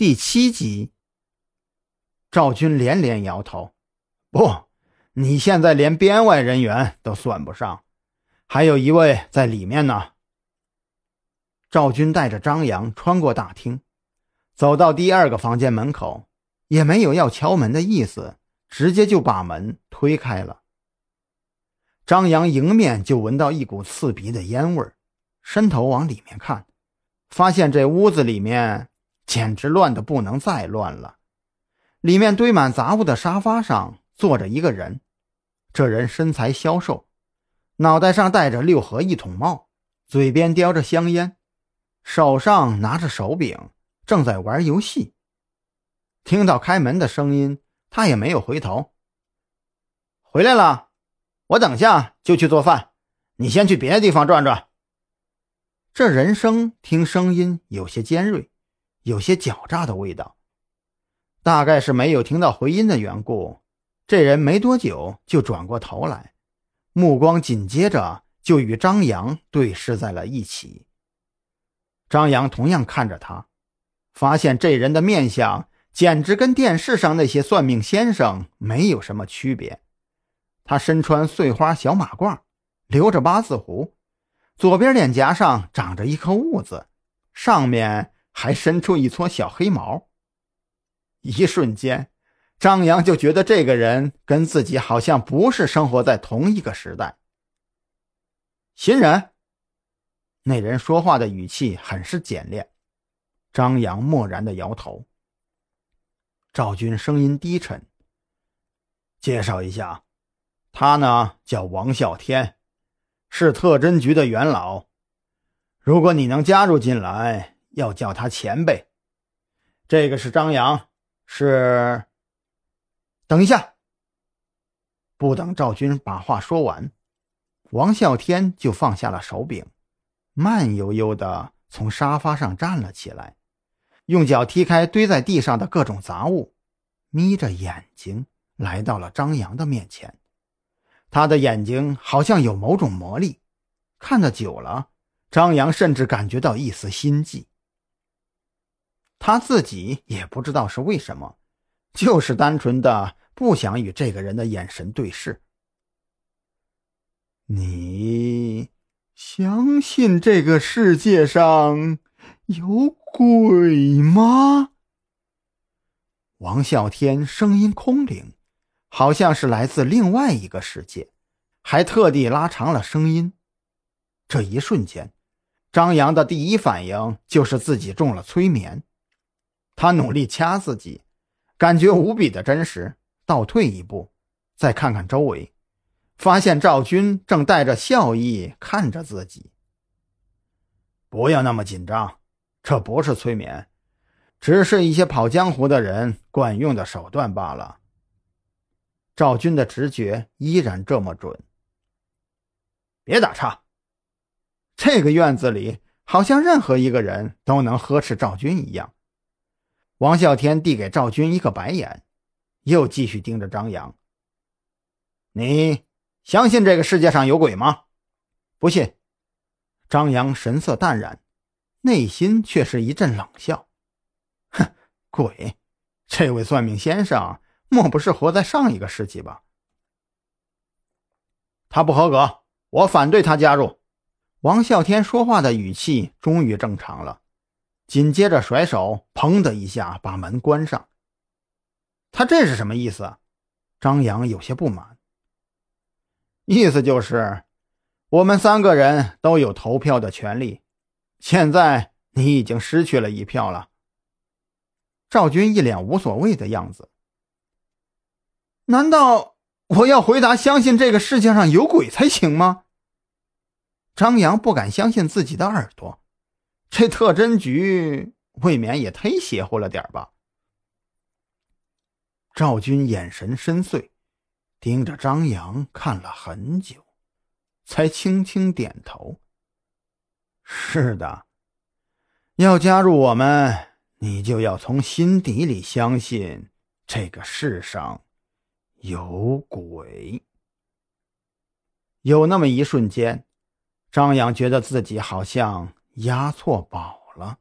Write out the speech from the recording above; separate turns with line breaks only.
第七集，赵军连连摇头：“不，你现在连编外人员都算不上，还有一位在里面呢。”赵军带着张扬穿过大厅，走到第二个房间门口，也没有要敲门的意思，直接就把门推开了。张扬迎面就闻到一股刺鼻的烟味伸头往里面看，发现这屋子里面。简直乱得不能再乱了！里面堆满杂物的沙发上坐着一个人，这人身材消瘦，脑袋上戴着六合一筒帽，嘴边叼着香烟，手上拿着手柄，正在玩游戏。听到开门的声音，他也没有回头。回来了，我等下就去做饭，你先去别的地方转转。这人声听声音有些尖锐。有些狡诈的味道，大概是没有听到回音的缘故。这人没多久就转过头来，目光紧接着就与张扬对视在了一起。张扬同样看着他，发现这人的面相简直跟电视上那些算命先生没有什么区别。他身穿碎花小马褂，留着八字胡，左边脸颊上长着一颗痦子，上面。还伸出一撮小黑毛。一瞬间，张扬就觉得这个人跟自己好像不是生活在同一个时代。新人，那人说话的语气很是简练。张扬漠然的摇头。赵军声音低沉：“介绍一下，他呢叫王啸天，是特侦局的元老。如果你能加入进来。”要叫他前辈。这个是张扬，是。等一下，不等赵军把话说完，王啸天就放下了手柄，慢悠悠的从沙发上站了起来，用脚踢开堆在地上的各种杂物，眯着眼睛来到了张扬的面前。他的眼睛好像有某种魔力，看得久了，张扬甚至感觉到一丝心悸。他自己也不知道是为什么，就是单纯的不想与这个人的眼神对视。你相信这个世界上有鬼吗？王啸天声音空灵，好像是来自另外一个世界，还特地拉长了声音。这一瞬间，张扬的第一反应就是自己中了催眠。他努力掐自己，感觉无比的真实。倒退一步，再看看周围，发现赵军正带着笑意看着自己。不要那么紧张，这不是催眠，只是一些跑江湖的人惯用的手段罢了。赵军的直觉依然这么准。别打岔，这个院子里好像任何一个人都能呵斥赵军一样。王啸天递给赵军一个白眼，又继续盯着张扬：“你相信这个世界上有鬼吗？”“不信。”张扬神色淡然，内心却是一阵冷笑：“哼，鬼！这位算命先生莫不是活在上一个世纪吧？”他不合格，我反对他加入。王啸天说话的语气终于正常了。紧接着甩手，砰的一下把门关上。他这是什么意思？张扬有些不满。意思就是，我们三个人都有投票的权利，现在你已经失去了一票了。赵军一脸无所谓的样子。难道我要回答相信这个世界上有鬼才行吗？张扬不敢相信自己的耳朵。这特侦局未免也忒邪乎了点吧？赵军眼神深邃，盯着张扬看了很久，才轻轻点头：“是的，要加入我们，你就要从心底里相信这个世上有鬼。”有那么一瞬间，张扬觉得自己好像。押错宝了。